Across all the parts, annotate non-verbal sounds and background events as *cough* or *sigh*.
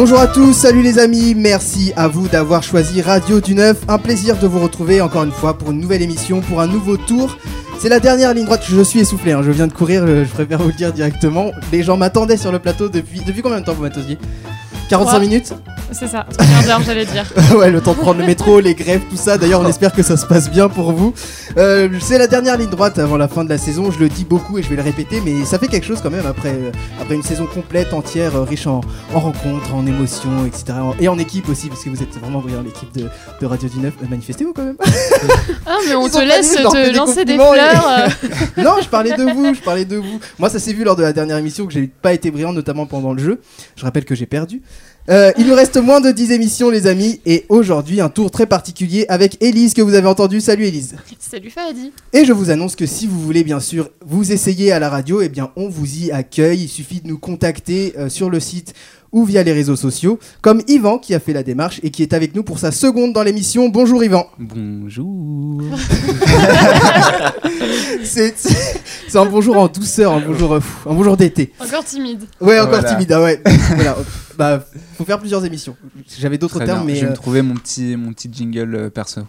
Bonjour à tous, salut les amis, merci à vous d'avoir choisi Radio du Neuf. Un plaisir de vous retrouver encore une fois pour une nouvelle émission, pour un nouveau tour. C'est la dernière ligne droite, je suis essoufflé, hein, je viens de courir, je préfère vous le dire directement. Les gens m'attendaient sur le plateau depuis... Depuis combien de temps vous m'attendiez 45 Trois. minutes C'est ça, d'heure, j'allais dire. *laughs* ouais, le temps de prendre le métro, les grèves, tout ça. D'ailleurs, on espère que ça se passe bien pour vous. Euh, c'est la dernière ligne droite avant la fin de la saison. Je le dis beaucoup et je vais le répéter, mais ça fait quelque chose quand même après, euh, après une saison complète, entière, euh, riche en, en rencontres, en émotions, etc. Et en équipe aussi, parce que vous êtes vraiment brillant, l'équipe de, de Radio du 9. Euh, Manifestez-vous quand même. Ah, mais on Ils te laisse te des lancer des fleurs. *laughs* non, je parlais de vous, je parlais de vous. Moi, ça s'est vu lors de la dernière émission que j'ai pas été brillant, notamment pendant le jeu. Je rappelle que j'ai perdu. Euh, il nous reste moins de 10 émissions, les amis, et aujourd'hui, un tour très particulier avec Elise que vous avez entendu. Salut Elise. Salut Fadi. Et je vous annonce que si vous voulez bien sûr vous essayer à la radio, eh bien on vous y accueille. Il suffit de nous contacter euh, sur le site ou via les réseaux sociaux, comme Yvan qui a fait la démarche et qui est avec nous pour sa seconde dans l'émission. Bonjour Yvan. Bonjour. *laughs* C'est un bonjour en douceur, un bonjour, euh, un bonjour d'été. Encore timide. Ouais, encore Voilà. timide, ah ouais. voilà. Bah, faut faire plusieurs émissions. J'avais d'autres termes, bien. mais Je vais euh, me trouver mon petit, mon petit jingle euh, perso.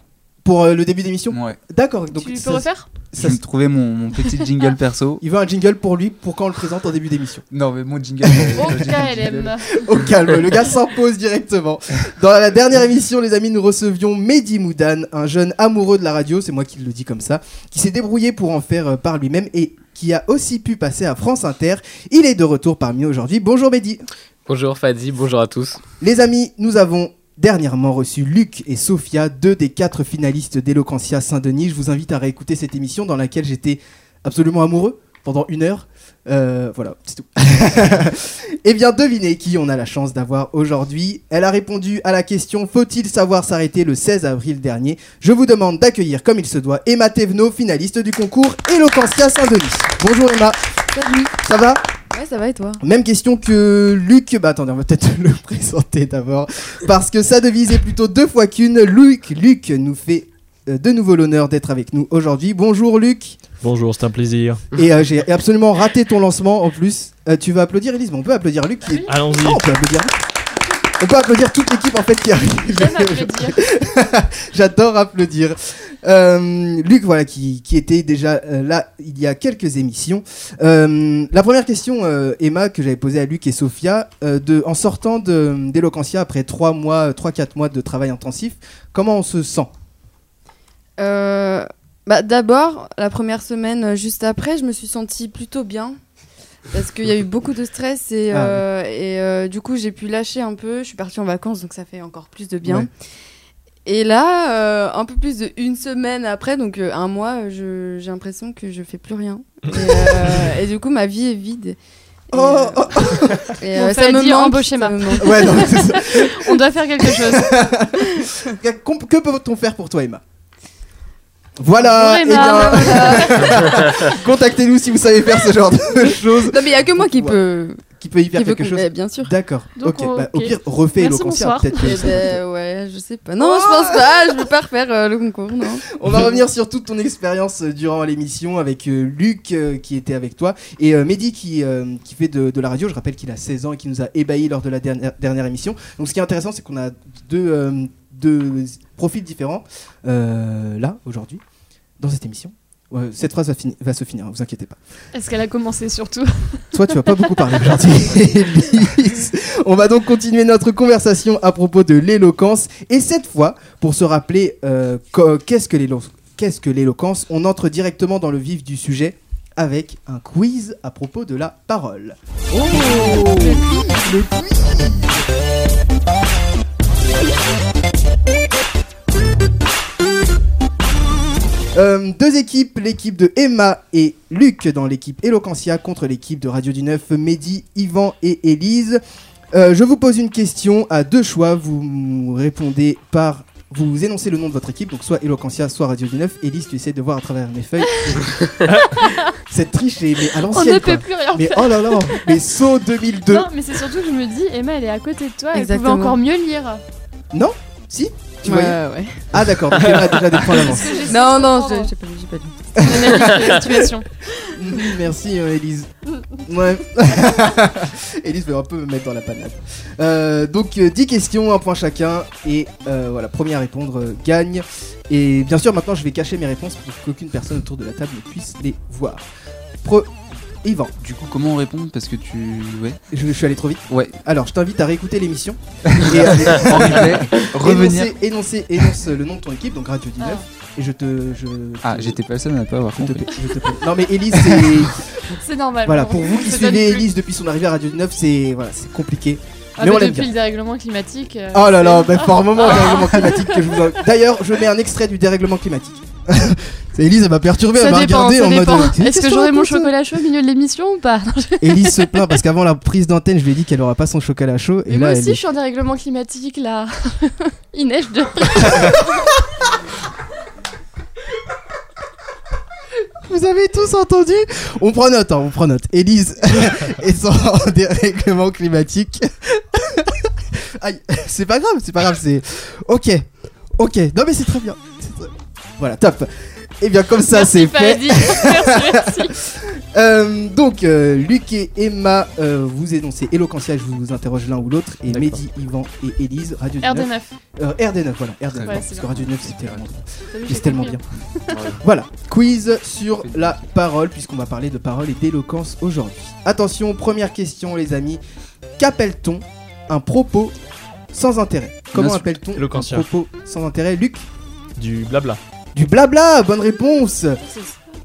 Pour euh, le début d'émission. Ouais. D'accord. Donc tu ça- peux refaire Je ça- vais me trouver mon, mon petit *laughs* jingle perso. il veut un jingle pour lui pour quand on le présente en début d'émission. Non, mais mon jingle. euh, Au le jingle, KLM. Au calme, le gars s'impose directement. Dans la dernière émission, les amis, nous recevions Mehdi Moudan, un jeune amoureux de la radio, c'est moi qui le dis comme ça, qui s'est débrouillé pour en faire euh, par lui-même et qui a aussi pu passer à France Inter. Il est de retour parmi nous aujourd'hui. Bonjour Mehdi. Bonjour Fadi, bonjour à tous. Les amis, nous avons dernièrement reçu Luc et Sophia, deux des quatre finalistes d'Eloquentia Saint-Denis. Je vous invite à réécouter cette émission dans laquelle j'étais absolument amoureux pendant une heure. Euh, voilà, c'est tout. *laughs* Eh bien, devinez qui on a la chance d'avoir aujourd'hui. Elle a répondu à la question Faut-il savoir s'arrêter le 16 avril dernier? Je vous demande d'accueillir comme il se doit Emma Thévenot, finaliste du concours Eloquentia Saint-Denis. Bonjour Emma, Salut. ça va? Ouais, ça va et toi? Même question que Luc. Bah attendez, on va peut-être *laughs* le présenter d'abord. Parce que sa devise est plutôt deux fois qu'une. Luc, Luc nous fait euh, de nouveau l'honneur d'être avec nous aujourd'hui. Bonjour Luc. Bonjour, c'est un plaisir. Et euh, j'ai absolument raté ton lancement en plus. Euh, tu vas applaudir Elise, mais on peut applaudir Luc. Qui est... Allons-y. Oh, on peut applaudir Luc. On peut applaudir toute l'équipe en fait qui arrive. Applaudir. *laughs* J'adore applaudir. Euh, Luc, voilà, qui, qui était déjà euh, là il y a quelques émissions. Euh, la première question, euh, Emma, que j'avais posée à Luc et Sophia, euh, de, en sortant de- d'Eloquentia après 3 mois, 3-4 mois de travail intensif, comment on se sent? Euh, bah, D'abord, la première semaine juste après, je me suis sentie plutôt bien. Parce qu'il y a eu beaucoup de stress et, Ah euh, et euh, du coup j'ai pu lâcher un peu. Je suis partie en vacances donc ça fait encore plus de bien. Ouais. Et là, euh, un peu plus de une semaine après, donc euh, un mois, je- j'ai l'impression que je fais plus rien. Et, *laughs* euh, et du coup ma vie est vide. Et, Oh, oh, et, Bon, euh, ça fallait me dire manque, embaucher ça ma- me *laughs* manque. Ouais, non, c'est ça. *laughs* On doit faire quelque chose. Que- Que peut-on faire pour toi, Emma? Voilà, Bonjour, eh *laughs* contactez-nous si vous savez faire ce genre de choses. Non mais il y a que moi qui Ouais. peut. Qui peut y faire quelque chose mais bien sûr. D'accord. Bah, ok. Au pire, refais Merci, Eloquentia, bonsoir. peut-être. que Eh ben, ouais, je sais pas. Non, je pense pas. Je veux pas refaire euh, le concours, non. *laughs* On va revenir sur toute ton expérience euh, durant l'émission avec euh, Luc euh, qui était avec toi et euh, Mehdi qui, euh, qui fait de, de la radio. Je rappelle qu'il a 16 ans et qui nous a ébahis lors de la dernière, dernière émission. Donc ce qui est intéressant, c'est qu'on a deux, euh, deux profils différents euh, là aujourd'hui dans cette émission. Ouais, cette phrase va, fini- va se finir, hein, vous inquiétez pas. Est-ce qu'elle a commencé surtout *laughs* Toi, tu vas pas beaucoup parler aujourd'hui. *laughs* On va donc continuer notre conversation à propos de l'éloquence. Et cette fois, pour se rappeler euh, que qu'est-ce que l'éloquence, on entre directement dans le vif du sujet avec un quiz à propos de la parole. Oh Le quiz Euh, deux équipes, l'équipe de Emma et Luc dans l'équipe Eloquentia contre l'équipe de Radio du Neuf, Mehdi, Yvan et Élise. Euh, je vous pose une question à deux choix, vous me répondez par... Vous énoncez le nom de votre équipe, donc soit Eloquentia, soit Radio du Neuf. Élise, tu essaies de voir à travers mes feuilles. *laughs* Cette triche est mais à On ne l'ancienne. quoi. peut plus rien Mais faire. oh là là, mais saut 2002. Non, mais c'est surtout que je me dis, Emma, elle est à côté de toi, elle Exactement. pouvait encore mieux lire. Non Si Tu ouais, voyais ouais. Ah d'accord, donc Emma a déjà des points d'avance. Non, non, j'ai j'ai pas vu, j'ai pas la *laughs* situation. *laughs* Merci euh, Elise. *laughs* Ouais. Elise veut un peu me mettre dans la panade. Euh, donc euh, 10 questions, un point chacun. Et euh, voilà, premier à répondre euh, gagne. Et bien sûr, maintenant je vais cacher mes réponses pour qu'aucune personne autour de la table ne puisse les voir. Pro... Yvan, Du coup, comment on répond? Parce que tu. Ouais. je, je suis allé trop vite. Ouais. Alors, je t'invite à réécouter l'émission. *laughs* et à En replay, revenir. énoncer, énoncer, énonce le nom de ton équipe, donc Radio 19. Et je te. Je, Ah, te- j'étais pas le seul à ne pas avoir je te, compris. je te- Non mais Elise, *laughs* c'est. C'est normal. Voilà, pour vous qui suivez. Elise depuis son arrivée à Radio 9, c'est voilà, c'est compliqué. Ah, mais on depuis bien. le dérèglement climatique. euh, Oh là là, bah, par moment, le *laughs* dérèglement climatique que je vous. en- D'ailleurs, je mets un extrait du dérèglement climatique. *laughs* Elise, elle m'a perturbé, elle m'a regardé en mode. dépend. euh, Est-ce que j'aurai mon chocolat chaud au milieu de l'émission ou pas *laughs* Elise se plaint parce qu'avant la prise d'antenne, je lui ai dit qu'elle aura pas son chocolat chaud. Et Mais là, moi aussi, je suis en dérèglement climatique là. *laughs* Il neige de. Vous avez tous entendu? On prend note, hein, on prend note. Élise est en dérèglement climatique. Aïe, c'est pas grave, c'est pas grave, c'est. Ok, ok, non mais c'est très bien. Voilà, top. Et bien comme ça, c'est fait. *laughs* Merci, merci. *laughs* Euh, donc, euh, Luc et Emma, euh, vous énoncez Eloquentia, je vous interroge l'un ou l'autre. Et. Mehdi, Yvan et Élise, Radio 19. RD9. Euh, RD9, voilà, RD9. Ouais, parce que. Radio 9, c'était vu, C'est j'ai tellement bien. *laughs* Voilà, quiz sur la parole, puisqu'on va parler de parole et d'éloquence aujourd'hui. Attention, première question, les amis. Qu'appelle-t-on un propos sans intérêt? Comment appelle-t-on un propos sans intérêt? Luc? Du blabla. Du blabla, bonne réponse C'est-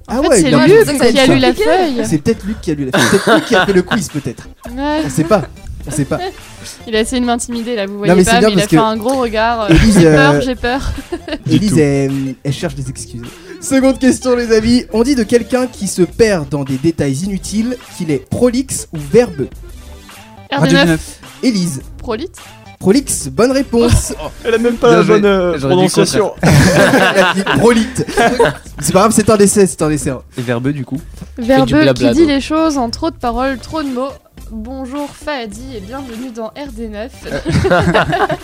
Ah fait, ouais, c'est Luc qui a lu la feuille. C'est peut-être Luc qui a lu la C'est peut-être Luc qui a fait le quiz, peut-être. Ouais. On sait pas. On sait pas. *laughs* Il a essayé de m'intimider là, vous voyez mais c'est pas, mais il a fait que- un gros regard. euh, Élise, J'ai euh, peur, j'ai peur. Tout. elle, elle cherche des excuses. Seconde question, les amis. On dit de quelqu'un qui se perd dans des détails inutiles qu'il est prolixe ou verbeux. Radio RD9. 9. Élise, Prolite. Prolixe, bonne réponse. *laughs* Elle a même pas la bonne euh, prononciation. *laughs* Elle a dit prolite. C'est pas grave, c'est un décès, c'est un décès. hein. Et verbeux, du coup. Verbeux qui dit les choses en trop de paroles, trop de mots. Bonjour Fadi et bienvenue dans RD9. *laughs*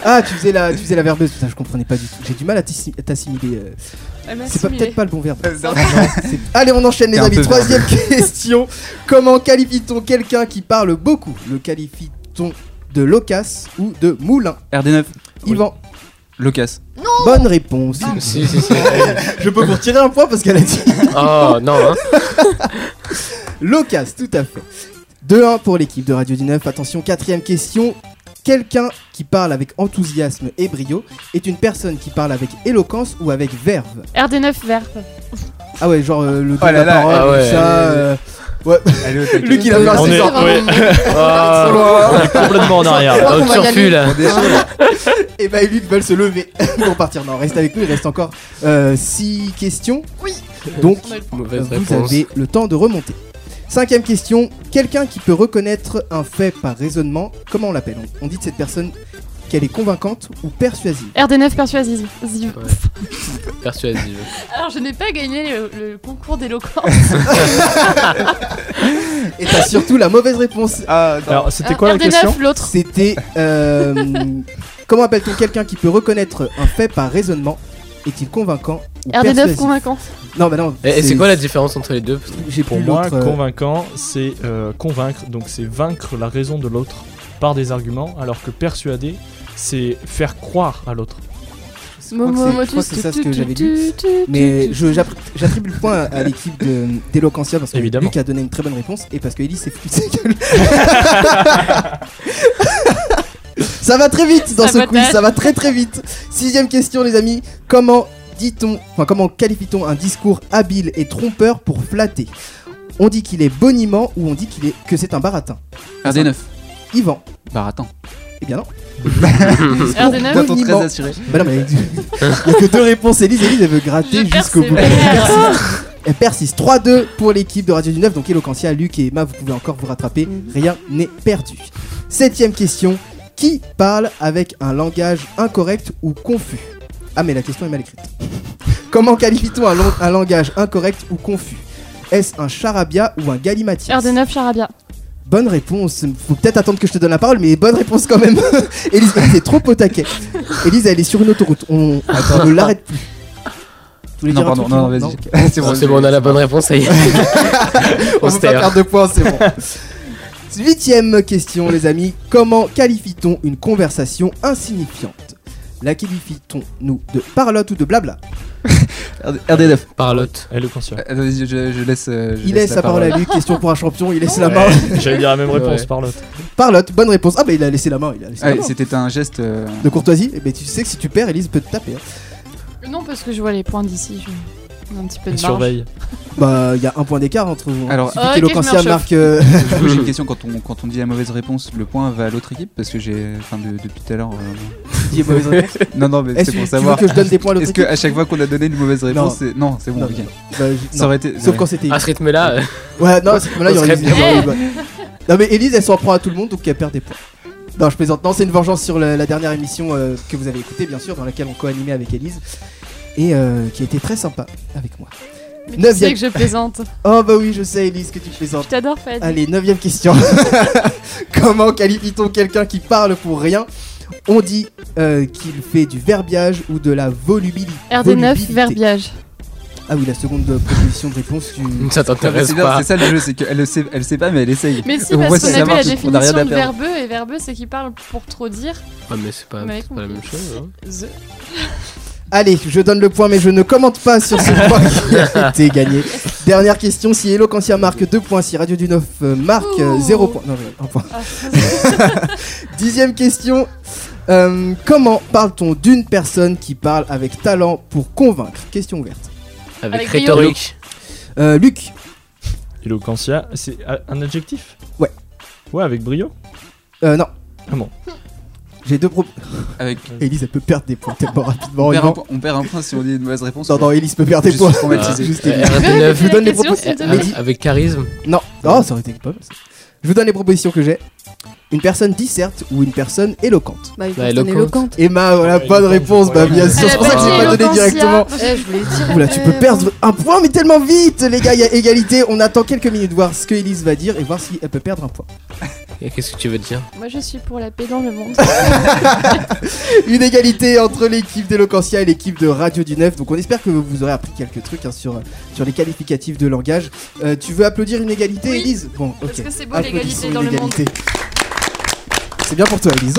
Ah, tu faisais la, tu faisais la verbeuse. Putain, je comprenais pas du tout. J'ai du mal à t'assi- t'assimiler. euh. C'est peut-être pas le bon verbe. C'est- Allez, on enchaîne les amis. Troisième question. Comment qualifie-t-on quelqu'un qui parle beaucoup? Le qualifie-t-on de loquace ou de moulin RD9. Oui. Yvan, Locas. bonne réponse. Si, si, si. *laughs* Je peux vous retirer un point parce qu'elle a dit Oh, non, hein. *laughs* loquace, tout à fait. 2-1 pour l'équipe de Radio 19. Attention, quatrième question. Quelqu'un qui parle avec enthousiasme et brio est une personne qui parle avec éloquence ou avec verve. RD9 verbe. Ah ouais, genre euh, le Oh de là la là, parole, ah tout ouais. ça. euh, Ouais. Luc il a fait un On est- scissor. ouais. *laughs* Oh, On est complètement en arrière. Et bah, Luc veulent se lever *laughs* pour partir. Non, reste avec nous, il reste encore 6 questions. Oui. Donc, vous réponse. avez le temps de remonter. Cinquième question. Quelqu'un qui peut reconnaître un fait par raisonnement, comment on l'appelle? On, on dit de cette personne qu'elle est convaincante ou persuasive. RD9 persuasive. Ziv. Ouais. *laughs* Persuasive. Alors je n'ai pas gagné le, le concours d'éloquence. Et t'as surtout la mauvaise réponse. Ah, Alors, c'était quoi la RD9 question l'autre. C'était euh, *laughs* comment appelle-t-on quelqu'un qui peut reconnaître un fait par raisonnement? Est-il convaincant ou RD9 persuasif? convaincant. Non, bah non. Et, c'est quoi la différence entre les deux? J'ai Pour moi, l'autre. euh, convaincant, c'est euh, convaincre, donc c'est vaincre la raison de l'autre par des arguments, alors que persuader, c'est faire croire à l'autre. je crois que c'est- ça ce que j'avais lu. Mais j'attribue le point à, à l'équipe de- d'Eloquentia parce que Évidemment. Luc a donné une très bonne réponse et parce que Ellie s'est foutu de sa *laughs* gueule. ça va très vite dans ce quiz, ça va très très vite. Sixième question les amis, comment dit-on, enfin comment qualifie-t-on un discours habile et trompeur pour flatter? On dit qu'il est boniment ou on dit qu'il est que c'est un baratin RD9. Yvan, attends. eh bien non. RD9 Bientôt très assuré. Bah non, mais *laughs* il y a que deux réponses. Elise, Elise, elle veut gratter jusqu'au bout. Elle persiste 3-2 pour l'équipe de Radio du 9. Donc Eloquentia, Luc et Emma, vous pouvez encore vous rattraper. Mhm. Rien n'est perdu. Septième question. Qui parle avec un langage incorrect ou confus? Ah mais la question est mal écrite. *laughs* Comment qualifie-t-on un, lang- un langage incorrect ou confus? Est-ce un charabia ou un galimatias RD9 charabia. Bonne réponse. Faut peut-être attendre que je te donne la parole, mais bonne réponse quand même. *laughs* Élise, Élise est trop au taquet. Élise, elle est sur une autoroute. On, on ne l'arrête plus. Tu voulais Non, dire un pardon, truc, non, non, vas-y. *laughs* c'est C'est bon, on a la bonne réponse, ça y est. On *laughs* On peut se pas perdre de points, c'est bon. Huitième question, les amis. Comment qualifie-t-on une conversation insignifiante? La qualifie-t-on, nous, de parlotte ou de blabla? *laughs* RD9. Parlotte. Et le conscient. Euh, vas-y, je, je laisse. euh, je Il laisse la parole à lui. Question pour un champion. Il laisse la main. *laughs* J'allais dire la même réponse, Ouais. Parlotte. Parlotte, bonne réponse. Ah bah il a laissé la main. Il a laissé la main. C'était un geste. euh, De courtoisie. Eh ben, tu sais que si tu perds, Elise peut te taper. hein. Non, parce que je vois les points d'ici. Je... Un petit peu Il de marge. surveille. Bah il y a un point d'écart entre vous. Alors- suffit Ok, je me marque. *laughs* euh, Du coup, j'ai une question quand on, quand on dit la mauvaise réponse, le point va à l'autre équipe parce que j'ai. Enfin, de- depuis tout à l'heure. euh, dit mauvaise réponse. *laughs* Non, non, mais Est-ce c'est que pour tu veux savoir. que je donne des points à l'autre Est-ce que équipe à chaque fois qu'on a donné une mauvaise réponse, c'est. Non, c'est bon, Non. ok. Bah, je- Ça non. aurait été. Sauf quand c'était. À ce rythme-là, euh, Ouais, non, c'est- là, il y On aurait serait eu- il y aurait eu- bien. Non, mais Elise, elle s'en prend à tout le monde, donc elle perd des points. Non, je plaisante. Non, c'est une vengeance sur la, la dernière émission euh, que vous avez écoutée, bien sûr, dans laquelle on co-animait avec Elise. Et euh, qui a été très sympa avec moi. Mais tu Neuvième. sais que je plaisante. *laughs* Oh, bah oui, je sais, Elise, que tu plaisantes. Je t'adore, Fad. Allez, neuvième question. *laughs* Comment qualifie-t-on quelqu'un qui parle pour rien? On dit euh, qu'il fait du verbiage ou de la volubilité. RD9, volubilité. verbiage. Ah oui, la seconde proposition de réponse, tu... *laughs* ça t'intéresse pas. c'est ça le jeu, c'est qu'elle le sait, elle sait pas, mais elle essaye. Mais si, parce qu'on a vu la définition de verbeux, et verbeux, c'est qui parle pour trop dire. Ouais, mais c'est pas, la même chose. hein. The. Allez, je donne le point, mais je ne commente pas sur ce *laughs* point qui a été gagné. Dernière question si Eloquentia marque 2 points, si Radio du 9 euh, marque Ouh. 0 points. Non, non, un point. Ah, *laughs* Dixième question. Euh, comment parle-t-on d'une personne qui parle avec talent pour convaincre? Question ouverte. Avec, rhétorique. Euh, Luc, Eloquentia, c'est un adjectif? Ouais. Ouais, avec brio? Euh, non. Ah bon. J'ai deux propos. Avec, *laughs* Elise, elle peut perdre des points tellement rapidement. on, perd un, point- on perd un point si on dit une mauvaise réponse. Non, non, Elise peut perdre des Je points. Juste Elise. RD9. Je vous donne les question, propos- s'il te plaît. Mehdi. Avec charisme. Non, oh, ça aurait été pas mal. Je vous donne les propositions que j'ai. Une personne disserte ou une personne éloquente. Bah, une Bah, personne éloquente. éloquente. Emma, voilà, Ouais, bonne éloquente, réponse. je Bah, bien sûr, c'est pour ça que dit pas donné directement. Eh, je voulais dire. Oula, tu peux perdre un point, mais tellement vite, les gars. Il y a égalité. On attend quelques minutes, voir ce que Elise va dire et voir si elle peut perdre un point. Et qu'est-ce que tu veux dire Moi, je suis pour la paix dans le monde. *laughs* Une égalité entre l'équipe d'Eloquentia et l'équipe de Radio du Neuf. Donc, on espère que vous aurez appris quelques trucs hein, sur, sur les qualificatifs de langage. Euh, tu veux applaudir une égalité, Oui. Elise Bon, ok. Parce que c'est beau l'égalité dans le monde. C'est bien pour toi, Elise.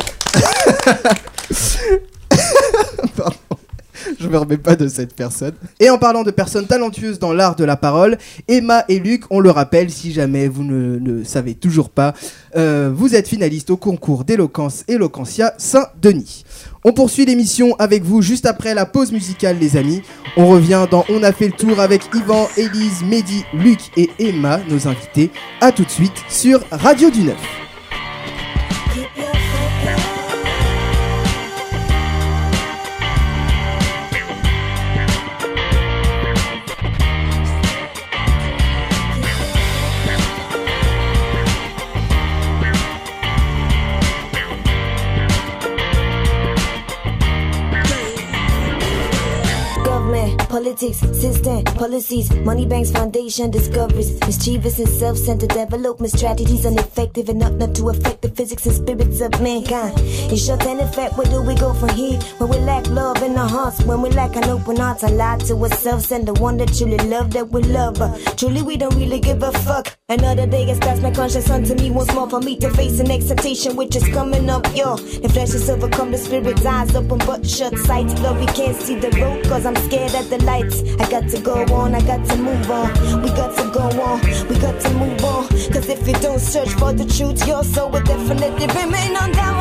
Pardon. *laughs* Je me remets pas de cette personne. Et en parlant de personnes talentueuses dans l'art de la parole, Emma et Luc, on le rappelle, si jamais vous ne le savez toujours pas, euh, vous êtes finalistes au concours d'éloquence Eloquentia Saint-Denis. On poursuit l'émission avec vous juste après la pause musicale, les amis. On revient dans On a fait le tour avec Yvan, Élise, Mehdi, Luc et Emma, nos invités. A tout de suite sur Radio du Neuf. System, policies, money banks, foundation, discoveries, mischievous and self-centered development strategies, ineffective and not not to affect the physics and spirits of mankind. In short and effect, where do we go from here? When we lack love in our hearts, when we lack an open heart, and lie to ourselves and the one that truly love that we love. But truly, we don't really give a fuck. Another day has passed, my conscience unto me once more for me to face an excitation which is coming up, yo. The flesh is overcome, the spirit's eyes open but shut sight. Love, we can't see the road cause I'm scared at the lights. I got to go on, I got to move on. We got to go on, we got to move on. Cause if you don't search for the truth, your soul will definitely remain on down.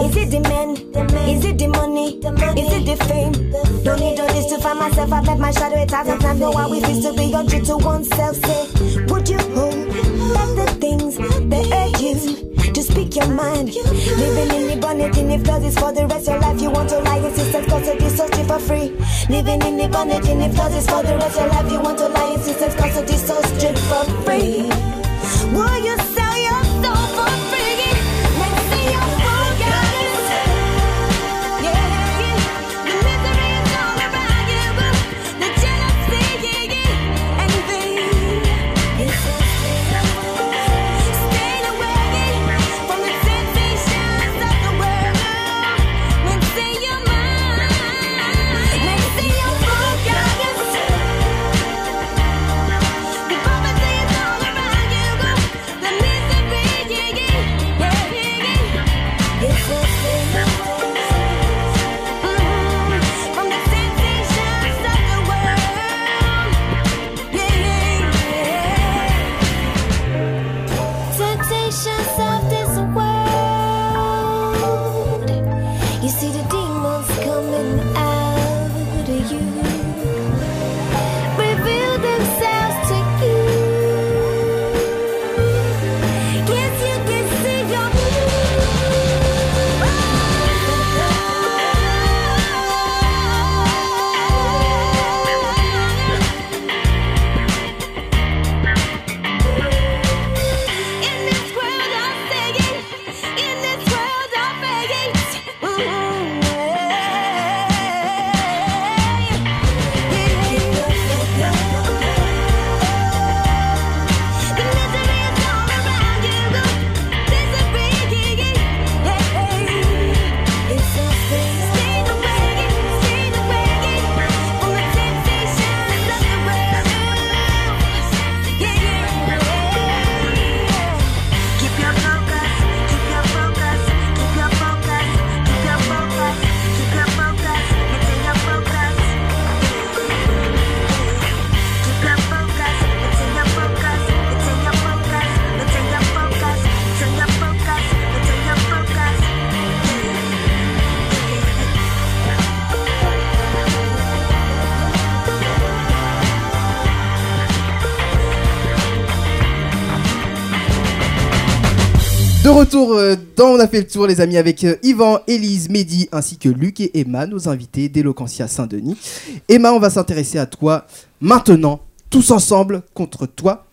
Is it the men? Is it the money? Is it the fame? Don't need all this to find myself. I've left my shadow a thousand times. Know why we feel to be untrue to oneself. Say, would you hold back the things that hurt you? To speak your mind, living in the bonnet, if that is for the rest of your life, you want to lie, insistence, cause it is searching for free. Living in the bondage in the closets for the rest of your life. You want to lie, systems constantly so stripped for free. Will you sell De retour euh, dans On a fait le tour, les amis, avec euh, Yvan, Élise, Mehdi, ainsi que Luc et Emma, nos invités d'Eloquentia Saint-Denis. Emma, on va s'intéresser à toi maintenant, tous ensemble contre toi.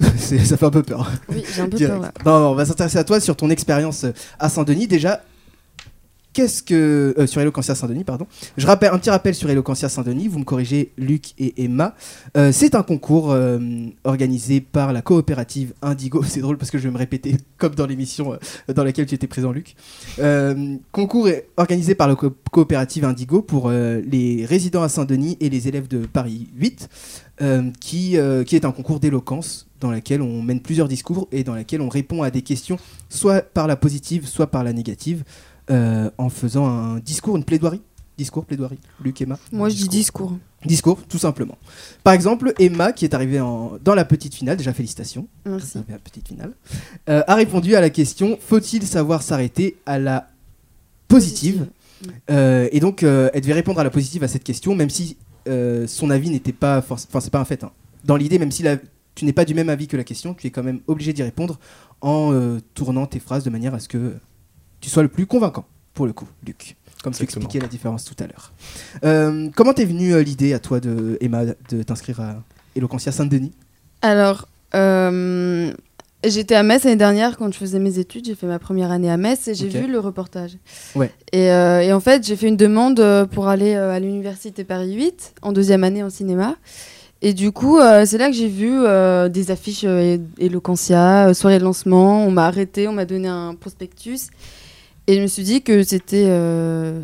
*laughs* Ça fait un peu peur. Oui, j'ai un peu Direct. peur là. Non, non, on va s'intéresser à toi sur ton expérience euh, à Saint-Denis. Déjà, qu'est-ce que. euh, sur Eloquentia Saint-Denis, pardon. Je rappelle un petit rappel sur Eloquentia Saint-Denis. Vous me corrigez, Luc et Emma. Euh, c'est un concours euh, organisé par la coopérative Indigo. *laughs* C'est drôle parce que je vais me répéter *laughs* comme dans l'émission dans laquelle tu étais présent, Luc. Concours organisé par la co- coopérative Indigo pour les résidents à Saint-Denis et les élèves de Paris 8, euh, qui, est un concours d'éloquence dans lequel on mène plusieurs discours et dans lequel on répond à des questions soit par la positive, soit par la négative, en faisant un discours, une plaidoirie. Discours, plaidoirie. Luc, Emma Moi, je dis discours. Discours, tout simplement. Par exemple, Emma, qui est arrivée en- dans la petite finale, déjà félicitations, Merci. la petite finale, euh, a répondu à la question faut-il savoir s'arrêter à la positive, Euh, Et donc, euh, elle devait répondre à la positive à cette question, même si euh, son avis n'était pas forcément. Enfin, c'est pas un fait. hein. Dans l'idée, même si la- tu n'es pas du même avis que la question, tu es quand même obligé d'y répondre en euh, tournant tes phrases de manière à ce que tu sois le plus convaincant, pour le coup, Luc. Comme tu expliquais la différence tout à l'heure. Euh, comment t'es venue euh, l'idée à toi, de, Emma, de t'inscrire à Eloquentia Saint-Denis Alors, euh, j'étais à Metz l'année dernière quand je faisais mes études. J'ai fait ma première année à Metz et j'ai vu le reportage. Ouais. Et, euh, et en fait, j'ai fait une demande pour aller à l'université Paris 8 en deuxième année en cinéma. Et du coup, euh, c'est là que j'ai vu euh, des affiches euh, Eloquentia, soirée de lancement. On m'a arrêté, on m'a donné un prospectus. Et je me suis dit que c'était, euh,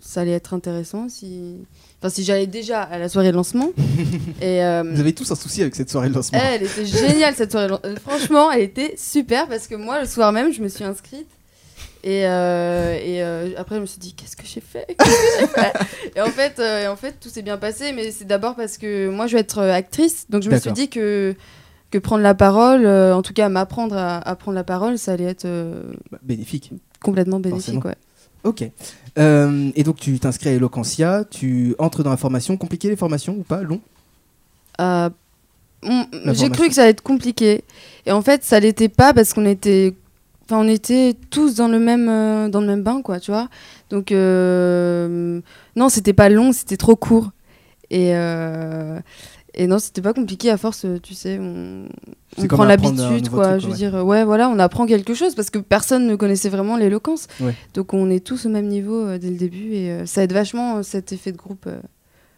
ça allait être intéressant si, enfin, si j'allais déjà à la soirée de lancement. *laughs* et, euh, Vous avez tous un souci avec cette soirée de lancement. elle était géniale cette soirée. Euh, Franchement, elle était super parce que moi, le soir même, je me suis inscrite. Et, euh, et euh, après, je me suis dit, qu'est-ce que j'ai fait? Que et, en fait, euh, et en fait, tout s'est bien passé. Mais c'est d'abord parce que moi, je vais être actrice. Donc, je me suis dit que, que prendre la parole, en tout cas, m'apprendre à, à prendre la parole, ça allait être Bah, bénéfique. Complètement bénéfique. Ouais. Ok. Euh, et donc, tu t'inscris à Eloquentia, tu entres dans la formation. Compliqué les formations ou pas? Long? Euh, La J'ai cru que ça allait être compliqué. Et en fait, ça l'était pas parce qu'on était, enfin, on était tous dans le même, euh, dans le même bain, quoi, tu vois. Donc, non, c'était pas long, c'était trop court. Et, et non, c'était pas compliqué à force, tu sais, on, prend l'habitude, quoi. truc, je veux ouais. dire, ouais, voilà, on apprend quelque chose parce que personne ne connaissait vraiment l'éloquence. Ouais. Donc on est tous au même niveau euh, dès le début et euh, ça aide vachement euh, cet effet de groupe.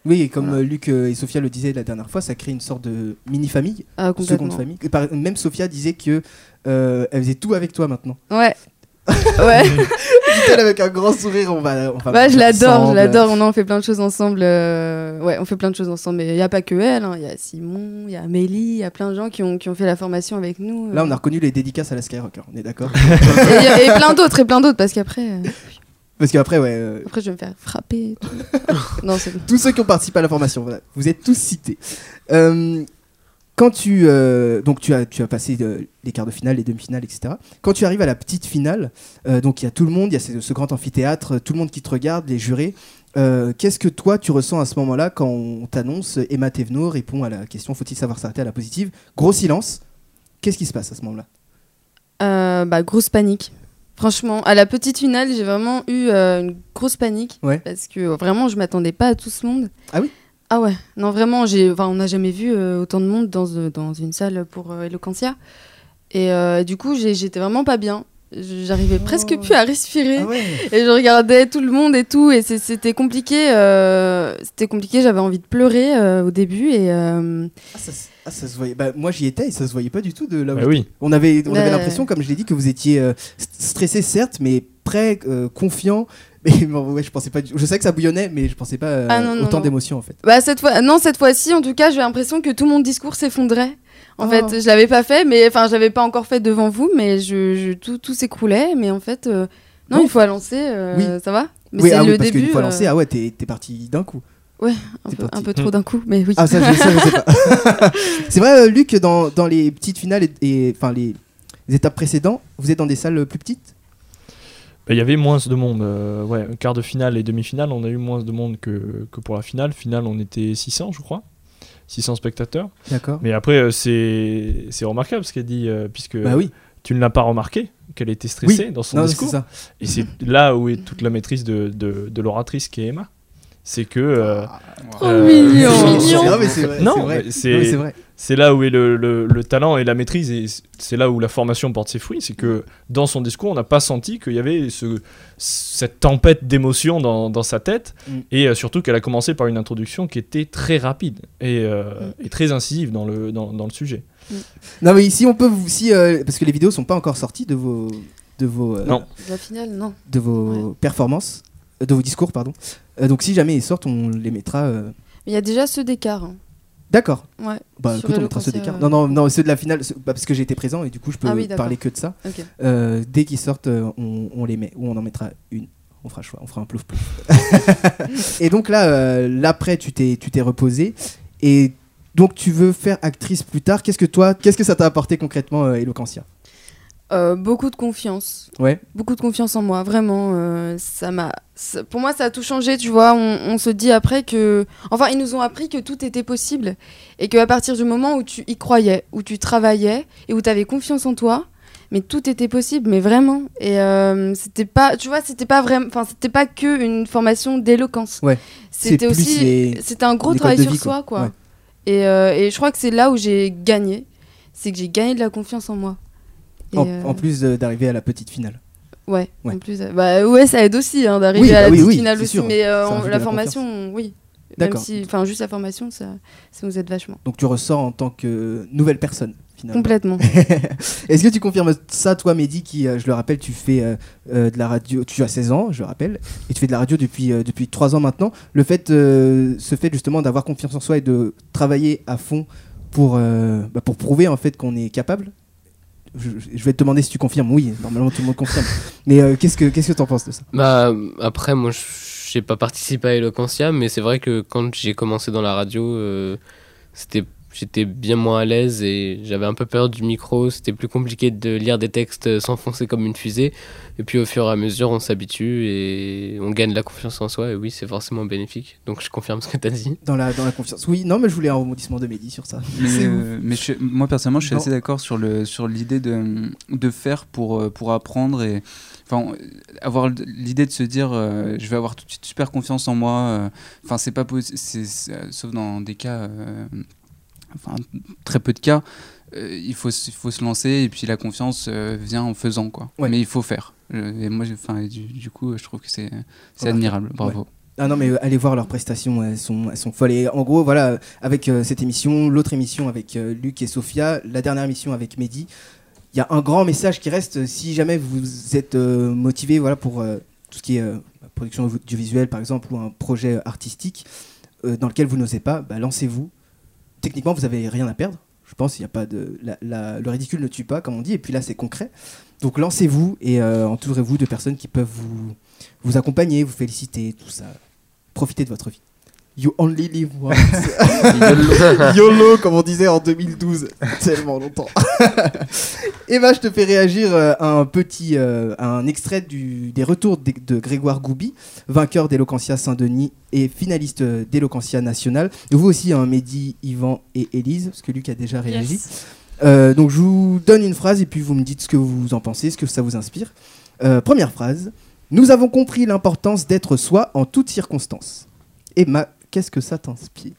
Oui, et comme Voilà. Luc et Sophia le disaient la dernière fois, ça crée une sorte de mini-famille, ah, seconde famille. Même Sophia disait que elle faisait tout avec toi maintenant. Ouais. Ouais. *laughs* Dit-elle avec un grand sourire, on va. On va Bah, je l'adore, je l'adore. On en fait plein de choses ensemble. euh, Ouais, on fait plein de choses ensemble. Mais il n'y a pas que elle. hein. Il y a Simon, il y a Amélie, il y a plein de gens qui ont, qui ont fait la formation avec nous. euh. Là, on a reconnu les dédicaces à la Skyrock, hein, on est d'accord *laughs* et, et plein d'autres, et plein d'autres, parce qu'après, euh, Parce qu'après, ouais, euh, après, je vais me faire frapper. tout. non, c'est bon. *laughs* tous ceux qui ont participé à la formation, voilà, vous êtes tous cités. Euh, quand tu, euh, donc tu as, tu as passé euh, les quarts de finale, les demi-finales, etc. Quand tu arrives à la petite finale, euh, donc il y a tout le monde, il y a ce, ce grand amphithéâtre, tout le monde qui te regarde, les jurés. Qu'est-ce que toi tu ressens à ce moment-là quand on t'annonce Emma Thévenot répond à la question faut-il savoir s'arrêter à la positive? Gros silence. Qu'est-ce qui se passe à ce moment-là? Bah, grosse panique. Franchement, à la petite finale, j'ai vraiment eu une grosse panique. Ouais. Parce que vraiment, je m'attendais pas à tout ce monde. Ah oui? Ah ouais. Non, vraiment, j'ai, enfin, on n'a jamais vu euh, autant de monde dans, dans une salle pour euh, Eloquentia. Et euh, du coup, j'ai- j'étais vraiment pas bien. J'arrivais presque Oh. plus à respirer. Ah ouais Et je regardais tout le monde et tout, et c'est- c'était compliqué. euh, c'était compliqué, j'avais envie de pleurer euh, au début. Et euh, Ah, ça, se- ah, ça se voyait. Bah, moi j'y étais et ça se voyait pas du tout de là où Bah oui. On avait, on avait Ouais. l'impression, comme je l'ai dit, que vous étiez euh, st- stressé certes, mais prêt, euh, confiant. Mais *laughs* bon, ouais, je pensais pas. du- Je sais que ça bouillonnait, mais je pensais pas euh, Ah, non, non, autant d'émotions en fait. bah, cette fois, non, cette fois-ci, en tout cas, j'ai l'impression que tout mon discours s'effondrait. En Oh. fait, je l'avais pas fait, mais enfin, je l'avais pas encore fait devant vous, mais je, je- tout, tout s'écroulait. Mais en fait, euh, non, il faut lancer, euh, Oui. ça va Mais oui, c'est ah oui, le parce début. qu'une fois euh, lancé, ah ouais, t'es parti d'un coup. un, c'est peu, parti. un peu trop d'un coup, mais oui. Ah ça, je, ça, je sais pas. *laughs* *laughs* c'est vrai, euh, Luc, dans, dans les petites finales et, et- enfin les, les étapes précédentes, vous êtes dans des salles plus petites? Bah, Il y avait moins de monde. euh, ouais, quart de finale et demi-finale, on a eu moins de monde que, que pour la finale. Finale, on était 600, je crois. 600 spectateurs. D'accord. Mais après, euh, c'est c'est remarquable ce qu'elle dit, euh, puisque Bah oui. tu ne l'as pas remarqué qu'elle était stressée Oui. dans son Non, c'est discours. ça. Et c'est là où est toute la maîtrise de, de, de l'oratrice qui est Emma. C'est que. euh, Trop euh, mignon. Non, mais c'est vrai. Non, c'est vrai. là où est le, le- le talent et la maîtrise, et c'est là où la formation porte ses fruits. C'est que dans son discours, on n'a pas senti qu'il y avait ce, cette tempête d'émotions dans, dans sa tête, Mm. et euh, surtout qu'elle a commencé par une introduction qui était très rapide et, euh, Mm. et très incisive dans le, dans, dans le sujet. Non, mais ici on peut vous, si euh, parce que les vidéos sont pas encore sorties de vos, de vos, euh, Non. La finale, non. de vos performances, de vos discours, pardon. Euh, donc si jamais ils sortent, on les mettra. euh, il y a déjà ceux d'écart. hein. D'accord. Ouais. Bah écoute, on mettra ceux d'écart. Non, non, non, ceux de la finale, ceux- bah, parce que j'ai été présent et du coup je peux Ah oui, parler que de ça. Euh, dès qu'ils sortent, euh, on, on les met ou on en mettra une. On fera choix, on fera un plouf plouf. *laughs* et donc là, euh, l'après, tu t'es, tu t'es reposé et donc tu veux faire actrice plus tard. Qu'est-ce que toi, qu'est-ce que ça t'a apporté concrètement, euh, Eloquentia? Euh, beaucoup de confiance. Ouais. Beaucoup de confiance en moi, vraiment. euh, ça m'a. Pour moi, ça a tout changé, tu vois. On, on se dit après que. Enfin, ils nous ont appris que tout était possible. Et qu'à partir du moment où tu y croyais, où tu travaillais et où tu avais confiance en toi, mais tout était possible, mais vraiment. Et euh, c'était pas. Tu vois, c'était pas vraiment. Enfin, c'était pas que une formation d'éloquence. Ouais. C'était aussi. les- C'était un gros travail sur vie, soi, quoi. quoi. Ouais. Et, et je crois que c'est là où j'ai gagné. C'est que j'ai gagné de la confiance en moi. En, euh, en plus d'arriver à la petite finale. Ouais, Ouais. en plus. euh, Bah ouais, ça aide aussi hein, d'arriver Oui, à la oui, petite oui, finale aussi. sûr. Mais euh, on- la la formation, oui. D'accord. Même si, enfin, juste la formation, ça, ça nous aide vachement. Donc tu ressors en tant que nouvelle personne finalement. Complètement. *laughs* Est-ce que tu confirmes ça, toi, Mehdi, qui, euh, je le rappelle, tu fais euh, euh, de la radio, tu as 16 ans, je le rappelle, et tu fais de la radio depuis, depuis 3 ans maintenant. Le fait, ce fait justement d'avoir confiance en soi et de travailler à fond pour, bah, pour prouver en fait qu'on est capable. Je, vais te demander si tu confirmes. Oui, normalement tout le monde confirme. Mais euh, qu'est-ce que qu'est-ce que t'en penses de ça? Bah, après, moi, j'ai pas participé à Eloquentia, mais c'est vrai que quand j'ai commencé dans la radio, euh, c'était j'étais bien moins à l'aise et j'avais un peu peur du micro. C'était plus compliqué de lire des textes s'enfoncer comme une fusée. Et puis au fur et à mesure, on s'habitue et on gagne la confiance en soi. Et oui, c'est forcément bénéfique. Donc je confirme ce que tu as dit. Dans la, dans la confiance. Oui, non, mais je voulais un rebondissement de Mehdi sur ça. Mais, *laughs* euh, mais je- moi personnellement, je suis Non. assez d'accord sur le sur l'idée de, de faire pour euh, pour apprendre et enfin avoir l'idée de se dire euh, je vais avoir tout de suite super confiance en moi. euh, Enfin, c'est pas possible, sauf dans des cas, euh, enfin très peu de cas. euh, il faut il faut se lancer et puis la confiance euh, vient en faisant quoi. Ouais. Mais il faut faire. Euh, et moi, enfin du, du coup, je trouve que c'est admirable. Bravo. Ah non, mais allez voir leurs prestations, elles sont, elles sont folles. Et en gros, voilà, avec cette émission, l'autre émission avec Luc et Sophia, la dernière émission avec Mehdi, il y a un grand message qui reste. Si jamais vous êtes motivé voilà, pour tout ce qui est production audiovisuelle, par exemple, ou un projet artistique dans lequel vous n'osez pas, bah, lancez-vous. Techniquement, vous avez rien à perdre. Je pense il y a pas de le ridicule ne tue pas, comme on dit. Et puis là, c'est concret. Donc lancez-vous et euh, entourez-vous de personnes qui peuvent vous accompagner, vous féliciter, tout ça. Profitez de votre vie. You only live once. *laughs* YOLO, comme on disait en 2012. Tellement longtemps. *laughs* Eva, je te fais réagir euh, à un petit, euh, à un extrait du- des retours de, de Grégoire Goubi, vainqueur d'Eloquentia Saint-Denis et finaliste euh, d'Eloquentia National. Et vous aussi, hein, Mehdi, Yvan et Élise, parce que Luc a déjà réagi. Yes. Euh, donc je vous donne une phrase et puis vous me dites ce que vous en pensez, ce que ça vous inspire. Euh, première phrase. Nous avons compris l'importance d'être soi en toutes circonstances. Emma, qu'est-ce que ça t'inspire?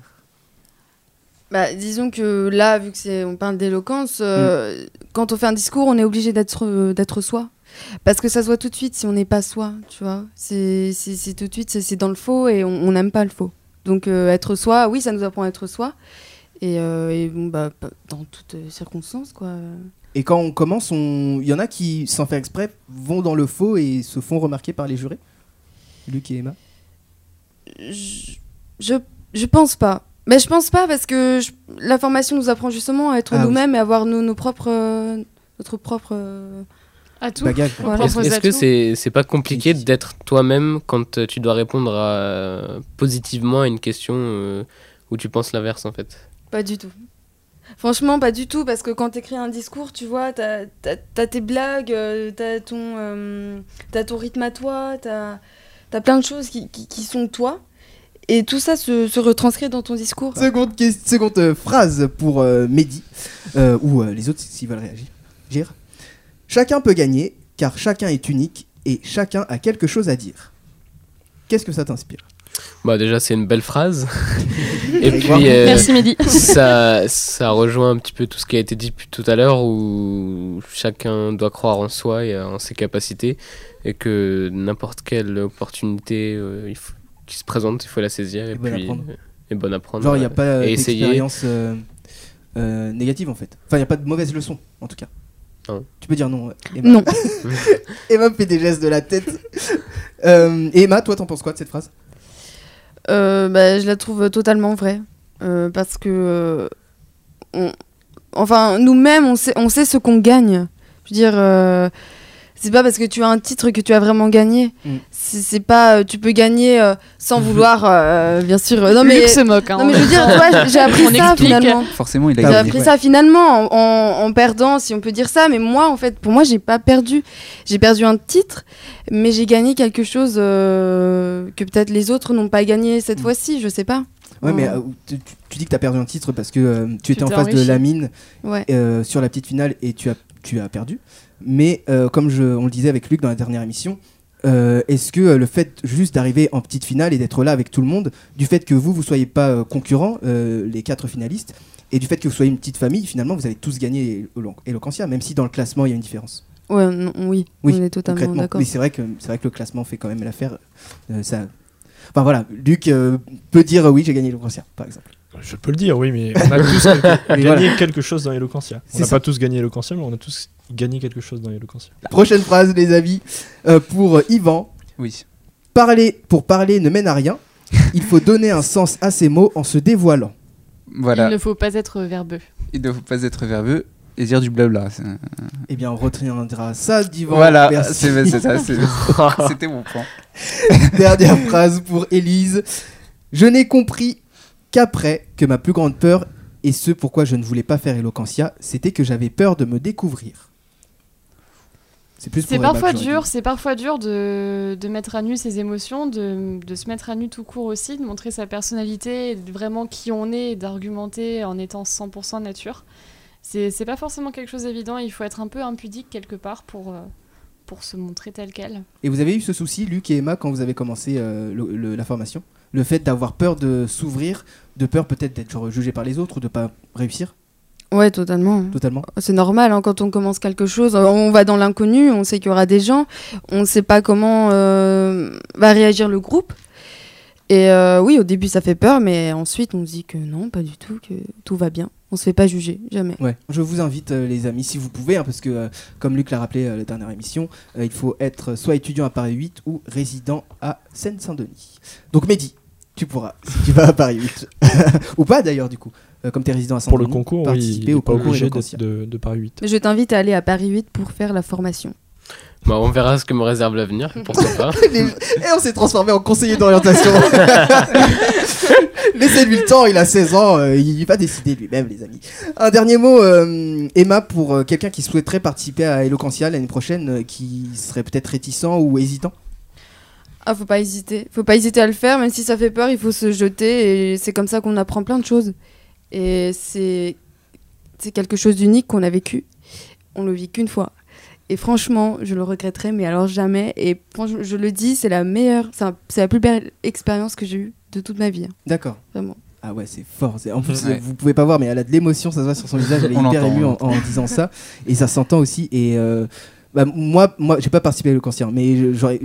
Bah, disons que là, vu que c'est, on parle d'éloquence, euh, quand on fait un discours, on est obligé d'être, euh, d'être soi. Parce que ça se voit tout de suite si on n'est pas soi, tu vois. C'est, tout de suite, c'est, dans le faux et on n'aime pas le faux. Donc euh, être soi, oui, ça nous apprend à être soi. Et, euh, et bon, bah, dans toutes circonstances, quoi. Et quand on commence, on... il y en a qui, sans faire exprès, vont dans le faux et se font remarquer par les jurés? Luc et Emma? Je, je, je pense pas. Mais je pense pas parce que je- la formation nous apprend justement à être Ah oui. nous-mêmes et avoir nos, nos propres, euh, notre propre. euh, À tout. Bagage. Nos Voilà. Est-ce est-ce que c'est c'est pas compliqué d'être toi-même quand euh, tu dois répondre à, positivement à une question euh, où tu penses l'inverse en fait? Pas du tout. Franchement, pas du tout, parce que quand t'écris un discours, tu vois, t'as as, tes blagues, t'as ton, euh, t'as ton rythme à toi, t'as as plein de choses qui, qui, qui sont toi. Et tout ça se, se retranscrit dans ton discours. Seconde, euh, phrase pour euh, Mehdi, euh, ou euh, les autres s'ils veulent réagir. Gire. Chacun peut gagner, car chacun est unique et chacun a quelque chose à dire. Qu'est-ce que ça t'inspire? Bah déjà c'est une belle phrase. *laughs* Et puis euh, Merci Mehdi. *laughs* ça, ça rejoint un petit peu tout ce qui a été dit depuis tout à l'heure où chacun doit croire en soi et en ses capacités et que n'importe quelle opportunité euh, il faut- qui se présente, il faut la saisir et, Et bonne puis euh, et bonne à prendre. Genre, il n'y a ouais. pas euh, d'expérience euh, euh, négative en fait. Enfin, il n'y a pas de mauvaise leçon en tout cas. Non. Tu peux dire non. Emma. Non. *laughs* Emma fait des gestes de la tête. Euh, et Emma, toi, t'en penses quoi de cette phrase? Euh, bah, je la trouve totalement vraie. Euh, parce que. euh, on- enfin, nous-mêmes, on sait, on sait ce qu'on gagne. Je veux dire. C'est pas parce que tu as un titre que tu as vraiment gagné. Mm. C'est pas. euh, Tu peux gagner euh, sans vouloir, euh, bien sûr. non, mais. Luc se moque. hein. Non, mais je veux dire, tu j'ai appris On ça explique. finalement. Forcément, il a J'ai appris ouais. ça finalement en, perdant, si on peut dire ça. Mais moi, en fait, pour moi, j'ai pas perdu. J'ai perdu un titre, mais j'ai gagné quelque chose euh, que peut-être les autres n'ont pas gagné cette Mm. fois-ci. Je sais pas. Ouais, mais euh, tu, tu- tu dis que t'as perdu un titre parce que euh, tu étais en face de. Lamine Ouais. euh, sur la petite finale et tu as, tu as perdu. Mais euh, comme je, on le disait avec Luc dans la dernière émission, euh, est-ce que euh, le fait juste d'arriver en petite finale et d'être là avec tout le monde, du fait que vous, vous soyez pas euh, concurrents, euh, les quatre finalistes, et du fait que vous soyez une petite famille, finalement, vous avez tous gagné Elo- Eloquentia, même si dans le classement, il y a une différence. Ouais, non, oui, Oui, on est totalement d'accord. Mais c'est vrai que c'est vrai que le classement fait quand même l'affaire. Euh, ça. Enfin voilà, Luc euh, peut dire oui, j'ai gagné Eloquentia, par exemple. Je peux le dire, oui, mais on a *laughs* tous quelque- gagné voilà. quelque chose dans Eloquentia. On n'a pas tous gagné Eloquentia, mais on a tous gagné quelque chose dans Eloquentia. Prochaine phrase, les amis, euh, pour euh, Yvan. Oui. Parler pour parler ne mène à rien. Il faut donner un sens à ses mots en se dévoilant. Voilà. Il ne faut pas être verbeux. Il ne faut pas être verbeux et dire du blabla. Eh bien, on retiendra ça d'Yvan. Voilà, Merci. c'est ça. *laughs* C'était mon point. *laughs* Dernière phrase pour Élise. Je n'ai compris qu'après que ma plus grande peur Et ce pourquoi je ne voulais pas faire Eloquentia, c'était que j'avais peur de me découvrir. C'est parfois dur, c'est parfois dur de, de mettre à nu ses émotions, de, de se mettre à nu tout court aussi, de montrer sa personnalité, vraiment qui on est, d'argumenter en étant 100% nature. C'est pas forcément quelque chose d'évident, il faut être un peu impudique quelque part pour, euh, pour se montrer tel quel. Et vous avez eu ce souci, Luc et Emma, quand vous avez commencé euh, le- le- la formation? Le fait d'avoir peur de s'ouvrir, de peur peut-être d'être jugé par les autres ou de pas réussir? Ouais, totalement. totalement C'est normal hein, quand on commence quelque chose. On va dans l'inconnu, on sait qu'il y aura des gens, on ne sait pas comment euh, va réagir le groupe. Et euh, oui, au début ça fait peur, mais ensuite on se dit que non, pas du tout, que tout va bien. On se fait pas juger, jamais. Ouais, je vous invite euh, les amis, si vous pouvez, hein, parce que euh, comme Luc l'a rappelé à la dernière émission, euh, il faut être soit étudiant à Paris 8 ou résident à Seine-Saint-Denis. Donc Mehdi, tu pourras, si tu vas à Paris 8, *laughs* ou pas d'ailleurs du coup, euh, comme tu es résident à Pour Saint-Denis, le concours, oui, participer au pas concours obligé d'être de, de Paris 8. Mais je t'invite à aller à Paris 8 pour faire la formation. Bah, on verra ce que me réserve l'avenir, pourquoi pas. *laughs* Et on s'est transformé en conseiller d'orientation. *laughs* Laissez-lui le temps, il a 16 ans, euh, il va décider lui-même, les amis. Un dernier mot, euh, Emma, pour euh, quelqu'un qui souhaiterait participer à Eloquentia l'année prochaine, qui serait peut-être réticent ou hésitant. Ah, faut pas hésiter. Faut pas hésiter à le faire, même si ça fait peur, il faut se jeter et c'est comme ça qu'on apprend plein de choses. Et c'est c'est quelque chose d'unique qu'on a vécu. On le vit qu'une fois. Et franchement, je le regretterai, mais alors jamais. Et franchement, je le dis, c'est la meilleure, c'est la plus belle expérience que j'ai eue de toute ma vie. hein, D'accord. Vraiment. Ah ouais, c'est fort. En plus, Ouais. vous pouvez pas voir, mais elle a de l'émotion, ça se voit sur son visage. Elle est On hyper l'entend, émue en, en disant ça. Et ça s'entend aussi. Et euh, bah, moi, moi j'ai pas participé à Eloquentia, mais je- j'aurais-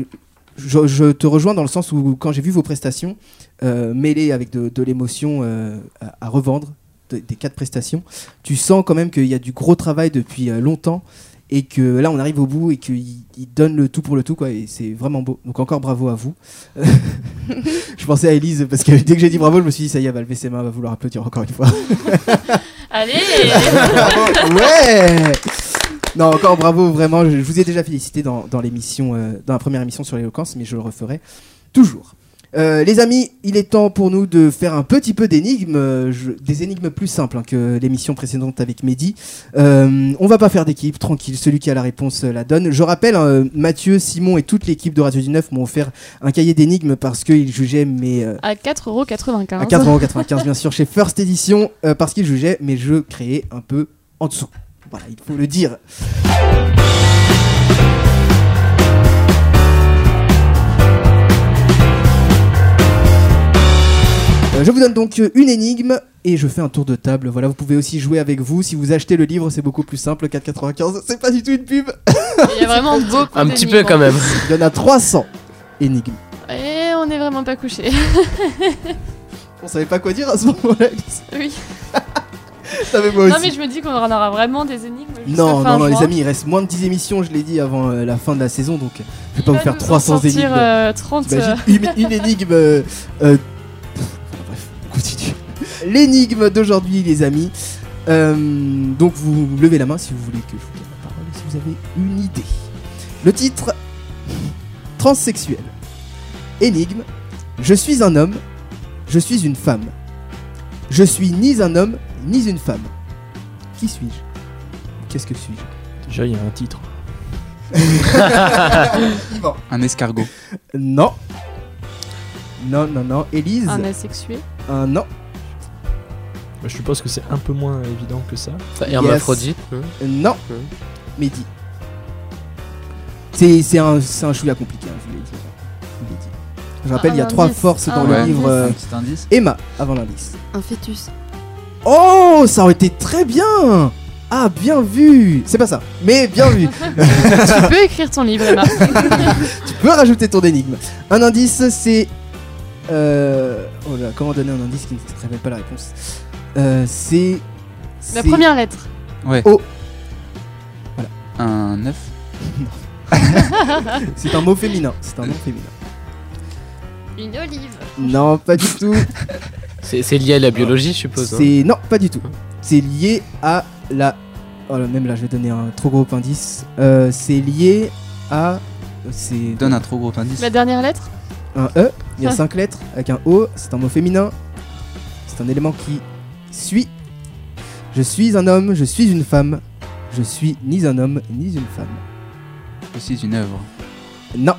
je, je te rejoins dans le sens où quand j'ai vu vos prestations euh, mêlées avec de, de l'émotion euh, à, à revendre, de- des quatre prestations, tu sens quand même qu'il y a du gros travail depuis euh, longtemps. Et que là, on arrive au bout et qu'il il donne le tout pour le tout, quoi. Et c'est vraiment beau. Donc, encore bravo à vous. *laughs* je pensais à Elise parce que dès que j'ai dit bravo, je me suis dit, ça y est, elle va lever ses mains, elle va vouloir applaudir encore une fois. *laughs* Allez Bravo. *laughs* ouais Non, encore bravo, vraiment. Je, vous ai déjà félicité dans, dans l'émission, euh, dans la première émission sur l'éloquence, mais je le referai toujours. Euh, les amis, il est temps pour nous de faire un petit peu d'énigmes, euh, des énigmes plus simples hein, que l'émission précédente avec Mehdi. Euh, on va pas faire d'équipe, tranquille, celui qui a la réponse la donne. Je rappelle, hein, Mathieu, Simon et toute l'équipe de Radio 19 m'ont offert un cahier d'énigmes parce qu'ils jugeaient mes, À 4,95€. à 4,95€ bien sûr chez First Edition parce qu'ils jugeaient mes jeux créés un peu en dessous. Voilà, il faut le dire. Euh, je vous donne donc euh, une énigme et je fais un tour de table. Voilà, vous pouvez aussi jouer avec vous. Si vous achetez le livre, c'est beaucoup plus simple. 4,95, c'est pas du tout une pub. Il y a vraiment *laughs* beaucoup Un petit peu quand même. Il y en a 300 énigmes. Et on n'est vraiment pas couché. *laughs* On savait pas quoi dire à ce moment-là. Oui. *laughs* *laughs* Moi Non mais je me dis qu'on en aura vraiment des énigmes. Non, non, non, les amis, il reste moins de 10 émissions, je l'ai dit avant euh, la fin de la saison, donc euh, je vais pas vous faire nous en 300 sortir, énigmes. euh, 30. euh, une, une *laughs* énigme. euh, pff, bref, on continue. L'énigme d'aujourd'hui, les amis. Donc vous levez la main si vous voulez que je vous donne la parole, si vous avez une idée. Le titre Transsexuel. Énigme. Je suis un homme, je suis une femme. Je suis ni un homme, ni une femme. Qui suis-je? Qu'est-ce que suis-je? Déjà, il y a un titre. *laughs* Yvan. Un escargot. Non. Non, non, non. Élise un asexué. un non. Bah, je suppose que c'est un peu moins évident que ça. Hermaphrodite. hein. Euh, Non. Hmm. Mehdi. C'est c'est un, c'est un chouïa compliqué, hein, je vous l'ai dit. Je vous l'ai dit. Je rappelle, il y a trois forces dans Un le livre. euh, Un petit indice. Emma, avant l'indice. Un fœtus. Oh, ça aurait été très bien Ah, bien vu C'est pas ça, mais bien vu *laughs* tu peux écrire ton livre, Emma. *laughs* Tu peux rajouter ton énigme. Un indice, c'est... Euh... Oh là, comment donner un indice qui ne te révèle pas la réponse? Euh, C'est... La c'est- première lettre. Ouais. Oh. Un œuf. *laughs* C'est un mot féminin. C'est un nom féminin. Une olive. Non, pas du tout. C'est lié à la biologie, je suppose. C'est non, pas du tout. C'est lié à la. Oh là, même là, je vais donner un trop gros indice. Euh, c'est lié à. C'est Donne un trop gros indice. La dernière lettre. un E. Il y a Ah. cinq lettres avec un O. C'est un mot féminin. C'est un élément qui suit Je suis un homme, je suis une femme. Je suis ni un homme ni une femme. Aussi une œuvre. Non,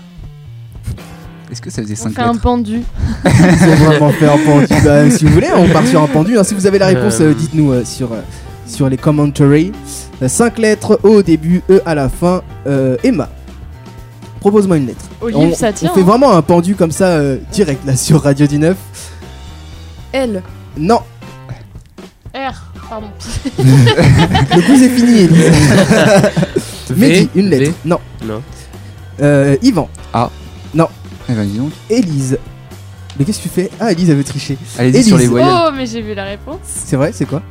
Est-ce que ça faisait On 5 fait un lettres pendu. *laughs* c'est vraiment fait un pendu. Bah, si vous voulez, on part sur un pendu. hein. Si vous avez la réponse, Euh. euh, dites-nous euh, sur, euh, sur les commentaries. 5 lettres, O au début, E à la fin. Euh, Emma, propose-moi une lettre. Olive, on, ça tient. on fait hein. vraiment un pendu comme ça, euh, direct là sur Radio du 9. Elle. Non, R, pardon. *laughs* le quiz est fini, Elise. *laughs* Mehdi, une V, lettre. Non. Non. Euh, Yvan, Eh ben dis donc. Élise. Mais qu'est-ce que tu fais? Ah, Élise, elle veut tricher. Allez-y Élise. sur les voyelles. Oh, mais j'ai vu la réponse. C'est vrai, c'est quoi?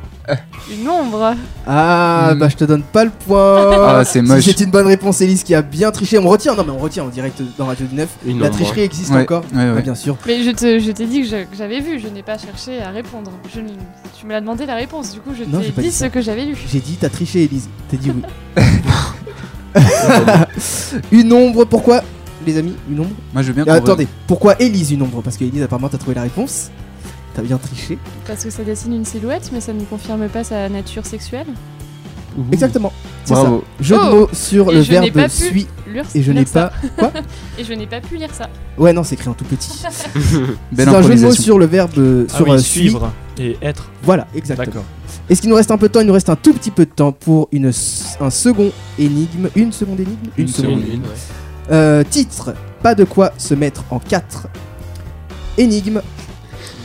Une ombre. Ah, Hmm. bah je te donne pas le point. Ah, c'est Si moche. c'est une bonne réponse, Élise qui a bien triché. On retient, non mais on retient en direct dans Radio du 9. Une La ombre. tricherie existe Ouais, encore ouais, ouais. Ouais, Bien sûr. Mais je te- je t'ai dit que je- que j'avais vu, je n'ai pas cherché à répondre. Je, tu me l'as demandé la réponse, du coup je Non, j'ai t'ai pas dit dit ça. ce que j'avais lu. J'ai dit, t'as triché, Élise. T'as dit oui. *laughs* *laughs* une ombre, pourquoi? Les amis, une ombre Moi je veux bien Ah, Attendez, pourquoi Élise une ombre? Parce que Élise, apparemment, t'as trouvé la réponse. T'as bien triché. Parce que ça dessine une silhouette, mais ça ne confirme pas sa nature sexuelle. Exactement. C'est ça. Jeu de Oh mots sur Et le je n'ai verbe pas pu suis. Lire- Et je lire n'ai ça. pas. Quoi? *laughs* Et je n'ai pas pu lire ça. Ouais, non, c'est écrit en tout petit. *laughs* Belle C'est un jeu de mots improvisation. sur le verbe euh, Ah sur oui, euh, suis. suivre et être. Voilà, exactement. D'accord. Est-ce qu'il nous reste un peu de temps? Il nous reste un tout petit peu de temps pour une, s- un second énigme. Une seconde énigme? Une seconde. Une, une, ouais. Euh, titre Pas de quoi se mettre en quatre. Énigme.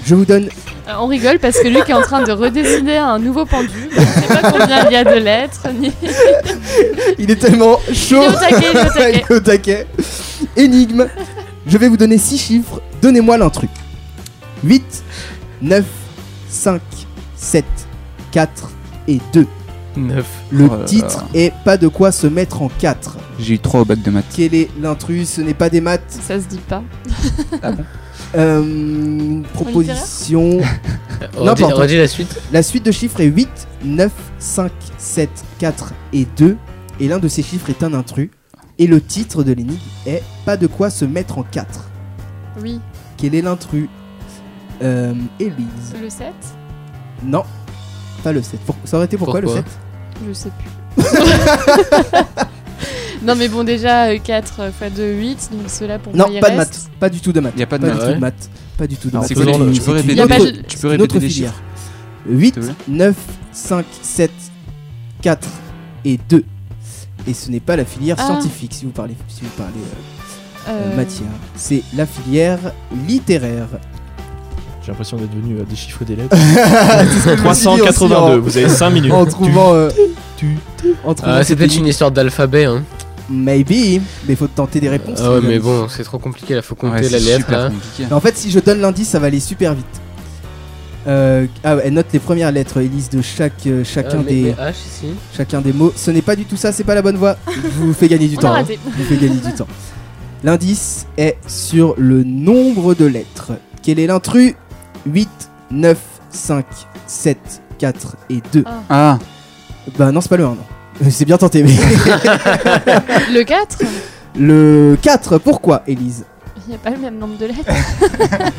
Je vous donne. Euh, on rigole parce que Luc est en train de redessiner un nouveau pendu. Je ne sais pas combien il y a de lettres. Ni... *laughs* Il est tellement chaud. Il est au taquet, il est au taquet. *laughs* Il est au taquet. Énigme. Je vais vous donner 6 chiffres. Donnez-moi l'intrus. 8, 9, 5, 7, 4 et 2. 9. Le Oh là là. titre est Pas de quoi se mettre en 4. J'ai eu 3 au bac de maths. Quel est l'intrus Ce n'est pas des maths. Ça se dit pas. Euh, proposition. *laughs* N'importe. redis la suite. La suite de chiffres est 8, 9, 5, 7, 4 et 2. Et l'un de ces chiffres est un intrus. Et le titre de l'énigme est Pas de quoi se mettre en 4. Oui, Quel est l'intrus euh, Élise. le 7 Non, pas le 7. Pour- Ça aurait été pourquoi, Pourquoi le 7 Je sais plus. *laughs* non mais bon déjà 4 x 2, 8, donc cela pour Non, il pas de reste. maths. Pas du tout de maths. Y a pas de du maths. Ouais. de maths. Pas du tout de maths. C'est quoi le- tu, peux répéter pas Tu peux Une répéter autre les filière. chiffres 8, S'il te plaît. 9, 5, 7, 4 et 2. Et ce n'est pas la filière Ah. scientifique si vous parlez, si vous parlez euh, Euh, matière. C'est la filière littéraire. J'ai l'impression d'être venu à déchiffrer des lettres. *laughs* C'est ce que je me suis dit aussi 382, vous avez 5 minutes. En, trouvant. euh, Ah, c'est peut-être une histoire d'alphabet. Hein. Maybe, mais faut tenter des réponses. Ah ouais, mais bon, c'est trop compliqué là, faut compter Ouais, la lettre là. Mais en fait, si je donne l'indice, ça va aller super vite. Euh, ah ouais, elle note les premières lettres, Elise, de chaque, euh, chacun, Ah, mais- des, mais H ici. chacun des mots. Ce n'est pas du tout ça, c'est pas la bonne voie. Je vous fais gagner du On temps. hein. vous fais gagner du temps. L'indice est sur le nombre de lettres. Quel est l'intrus? 8, 9, 5, 7, 4 et 2. Ah, Bah non, c'est pas le 1, non. C'est bien tenté, mais. *laughs* *laughs* Le 4 le 4, pourquoi, Elise Il n'y a pas le même nombre de lettres. *laughs*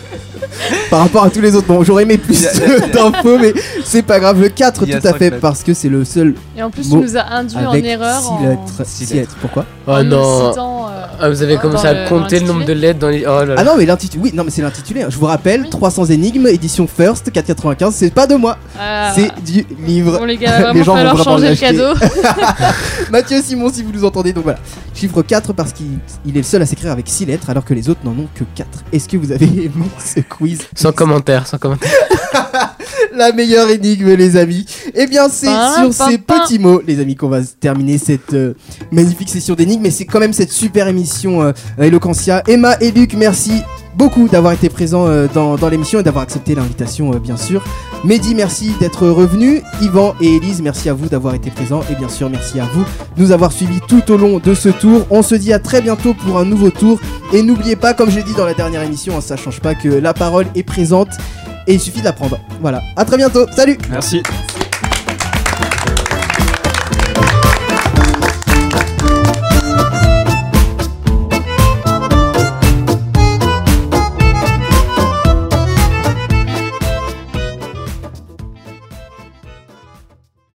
Par rapport à tous les autres. Bon, j'aurais aimé plus *laughs* d'infos, mais c'est pas grave. Le 4, Il y a tout à fait, lettres. parce que c'est le seul Et en plus, tu nous as induit en erreur 6 en, lettres. Six Six lettres. Pourquoi Oh en non. citant, euh, Ah, vous avez commencé à compter le nombre de lettres dans les. Oh là là. Ah non, mais l'intitulé. Oui, non, mais c'est l'intitulé. Je vous rappelle, Oui. 300 énigmes, édition First, 4,95. C'est pas de moi, ah, c'est du livre. Bon les gars, va *laughs* Les gens vont falloir vraiment changer le cadeau. Mathieu Simon, si vous nous entendez, donc voilà. Chiffre 4 parce qu'il il est le seul à s'écrire avec 6 lettres alors que les autres n'en ont que 4. Est-ce que vous avez aimé *laughs* ce quiz Sans commentaire, sans commentaire. *laughs* La meilleure énigme, les amis. Eh bien, c'est sur ces petits mots, les amis, qu'on va terminer cette euh, magnifique session d'énigmes. Mais c'est quand même cette super émission euh, Eloquentia. Emma et Luc, merci beaucoup d'avoir été présents euh, dans, dans l'émission et d'avoir accepté l'invitation, euh, bien sûr. Mehdi, merci d'être revenu. Yvan et Elise, merci à vous d'avoir été présents. Et bien sûr, merci à vous de nous avoir suivis tout au long de ce tour. On se dit à très bientôt pour un nouveau tour. Et n'oubliez pas, comme j'ai dit dans la dernière émission, hein, ça change pas que la parole est présente et il suffit de la prendre. Voilà, à très bientôt. Salut Merci.